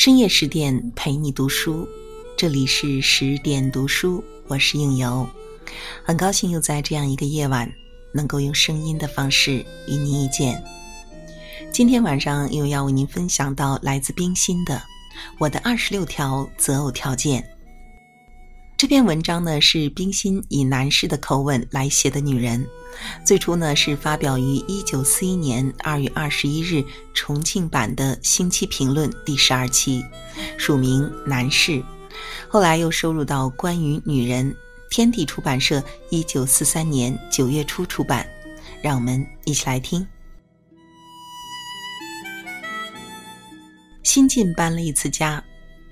深夜十点陪你读书，这里是十点读书，我是应由，很高兴又在这样一个夜晚，能够用声音的方式与您遇见。今天晚上又要为您分享到来自冰心的《我的二十六条择偶条件》。这篇文章呢是冰心以男士的口吻来写的女人，最初呢是发表于一九四一年二月二十一日重庆版的《星期评论》第十二期，署名男士，后来又收入到《关于女人》天地出版社一九四三年九月初出版。让我们一起来听。新近搬了一次家，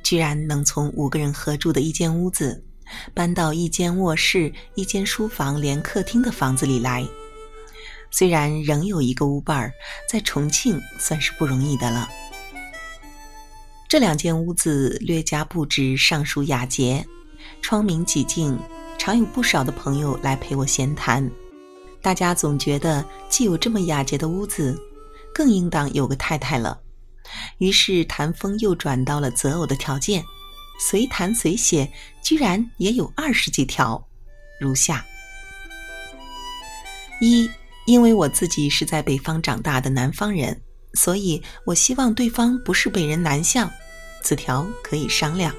居然能从五个人合住的一间屋子。搬到一间卧室、一间书房连客厅的房子里来，虽然仍有一个屋伴儿，在重庆算是不容易的了。这两间屋子略加布置尚属雅洁，窗明几净，常有不少的朋友来陪我闲谈。大家总觉得，既有这么雅洁的屋子，更应当有个太太了。于是谈风又转到了择偶的条件。随谈随写，居然也有二十几条，如下：一，因为我自己是在北方长大的南方人，所以我希望对方不是北人南向，此条可以商量。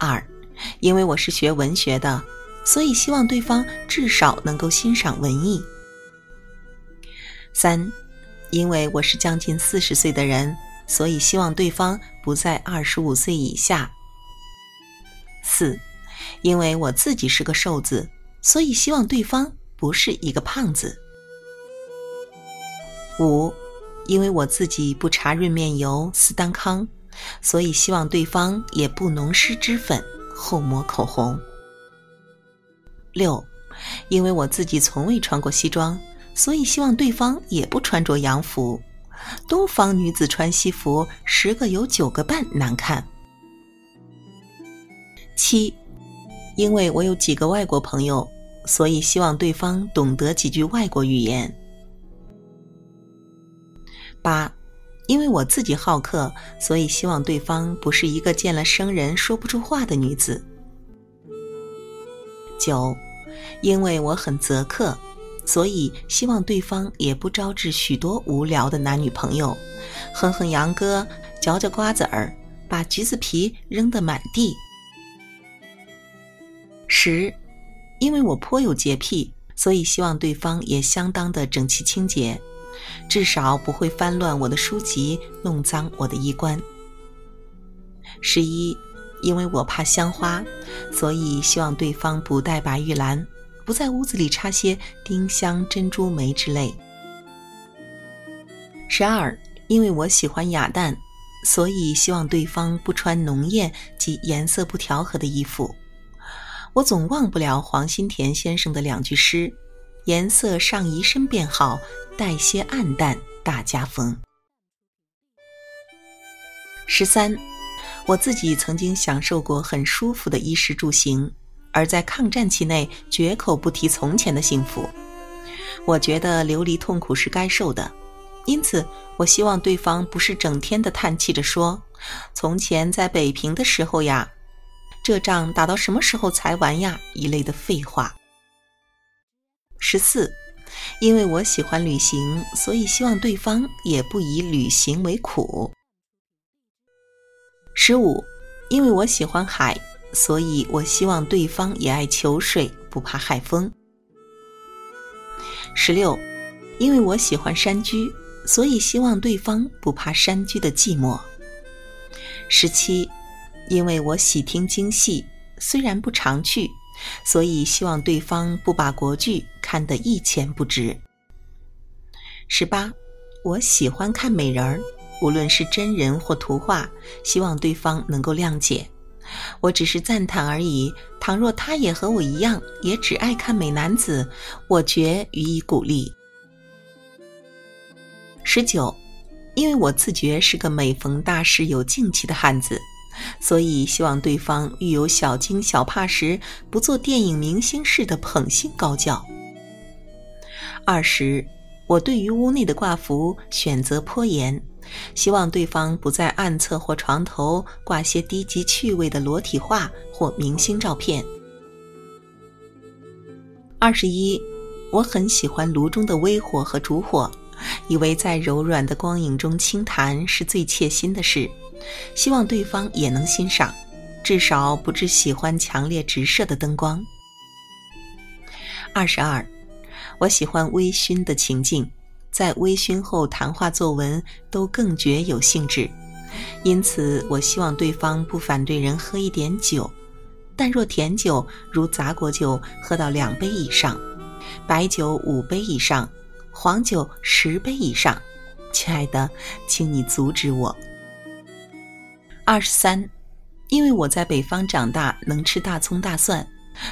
二，因为我是学文学的，所以希望对方至少能够欣赏文艺。三，因为我是将近四十岁的人。所以希望对方不在二十五岁以下。四，因为我自己是个瘦子，所以希望对方不是一个胖子。五，因为我自己不擦润面油、斯丹康，所以希望对方也不浓施脂粉、厚抹口红。六，因为我自己从未穿过西装，所以希望对方也不穿着洋服。东方女子穿西服，十个有九个半难看。七，因为我有几个外国朋友，所以希望对方懂得几句外国语言。八，因为我自己好客，所以希望对方不是一个见了生人说不出话的女子。九，因为我很择客。所以，希望对方也不招致许多无聊的男女朋友，哼哼杨歌，嚼嚼瓜子儿，把橘子皮扔得满地。十，因为我颇有洁癖，所以希望对方也相当的整齐清洁，至少不会翻乱我的书籍，弄脏我的衣冠。十一，因为我怕香花，所以希望对方不带白玉兰。不在屋子里插些丁香、珍珠梅之类。十二，因为我喜欢雅淡，所以希望对方不穿浓艳及颜色不调和的衣服。我总忘不了黄新田先生的两句诗：“颜色上移身便好，带些暗淡大家风。”十三，我自己曾经享受过很舒服的衣食住行。而在抗战期内，绝口不提从前的幸福。我觉得流离痛苦是该受的，因此我希望对方不是整天的叹气着说：“从前在北平的时候呀，这仗打到什么时候才完呀？”一类的废话。十四，因为我喜欢旅行，所以希望对方也不以旅行为苦。十五，因为我喜欢海。所以我希望对方也爱求水，不怕海风。十六，因为我喜欢山居，所以希望对方不怕山居的寂寞。十七，因为我喜听京戏，虽然不常去，所以希望对方不把国剧看得一钱不值。十八，我喜欢看美人儿，无论是真人或图画，希望对方能够谅解。我只是赞叹而已。倘若他也和我一样，也只爱看美男子，我绝予以鼓励。十九，因为我自觉是个每逢大事有静气的汉子，所以希望对方遇有小惊小怕时，不做电影明星似的捧心高叫。二十，我对于屋内的挂幅选择颇严，希望对方不在暗厕或床头挂些低级趣味的裸体画或明星照片。二十一，我很喜欢炉中的微火和烛火，以为在柔软的光影中轻弹是最切心的事，希望对方也能欣赏，至少不至喜欢强烈直射的灯光。二十二，我喜欢微醺的情境，在微醺后谈话作文都更觉有兴致，因此我希望对方不反对人喝一点酒。但若甜酒如杂果酒喝到两杯以上，白酒五杯以上，黄酒十杯以上，亲爱的，请你阻止我。二十三，因为我在北方长大，能吃大葱大蒜，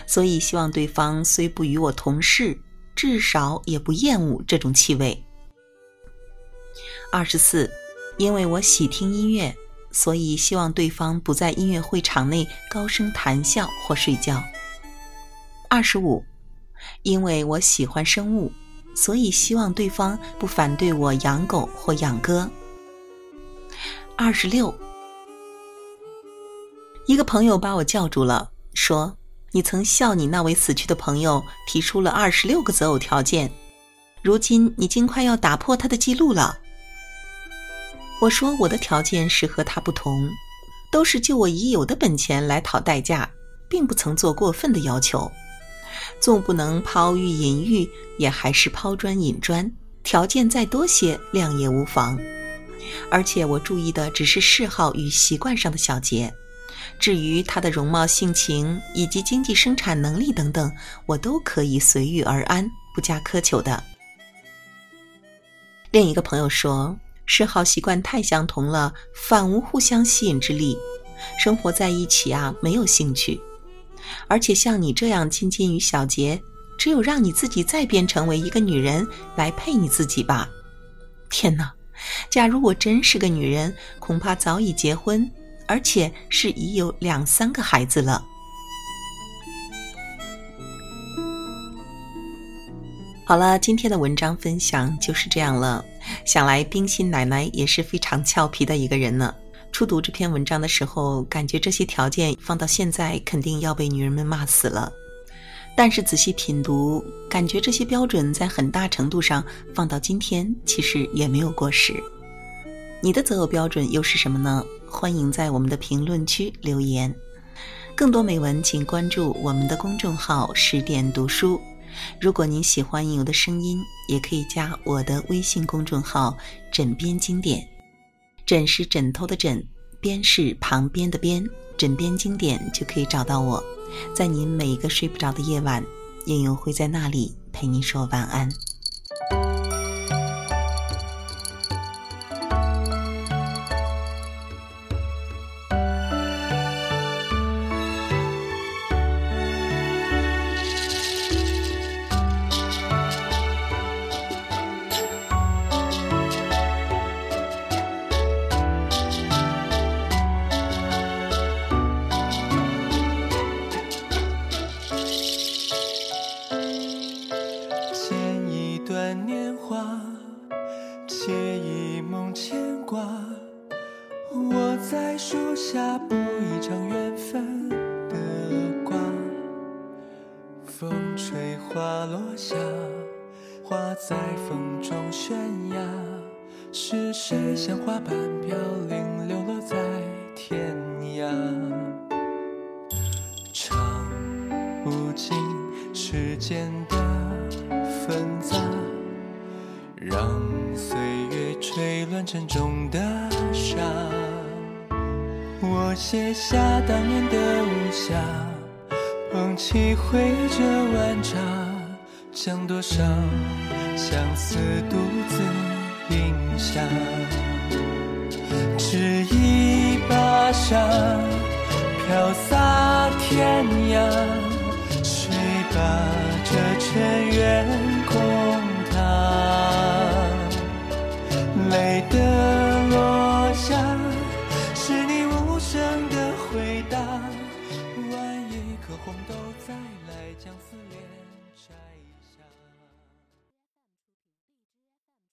所以希望对方虽不与我同事，至少也不厌恶这种气味。二十四，因为我喜听音乐。所以，希望对方不在音乐会场内高声谈笑或睡觉。二十五，因为我喜欢生物，所以希望对方不反对我养狗或养鸽。二十六，一个朋友把我叫住了，说：“你曾笑你那位死去的朋友提出了二十六个择偶条件，如今你竟快要打破他的记录了。”我说我的条件是和他不同，都是就我已有的本钱来讨代价，并不曾做过分的要求。纵不能抛玉引玉，也还是抛砖引砖。条件再多些，量也无妨。而且我注意的只是嗜好与习惯上的小节，至于他的容貌、性情以及经济生产能力等等，我都可以随遇而安，不加苛求的。另一个朋友说。嗜好习惯太相同了，反无互相吸引之力，生活在一起啊，没有兴趣。而且像你这样亲近于小杰，只有让你自己再变成为一个女人来配你自己吧。天哪！假如我真是个女人，恐怕早已结婚，而且是已有两三个孩子了。好了，今天的文章分享就是这样了。想来冰心奶奶也是非常俏皮的一个人呢。初读这篇文章的时候，感觉这些条件放到现在肯定要被女人们骂死了。但是仔细品读，感觉这些标准在很大程度上放到今天，其实也没有过时。你的择偶标准又是什么呢？欢迎在我们的评论区留言。更多美文，请关注我们的公众号“十点读书”。如果您喜欢应由的声音，也可以加我的微信公众号“枕边经典”。枕是枕头的枕，边是旁边的边，枕边经典就可以找到我。在您每一个睡不着的夜晚，应由会在那里陪您说晚安。写一梦牵挂。我在树下补一场缘分的卦，风吹花落下，花在风中悬崖，是谁像花瓣飘零？沉重的沙。我写下当年的无暇。捧起回这晚茶，将多少相思独自饮下。执一把沙，飘洒天涯，谁把？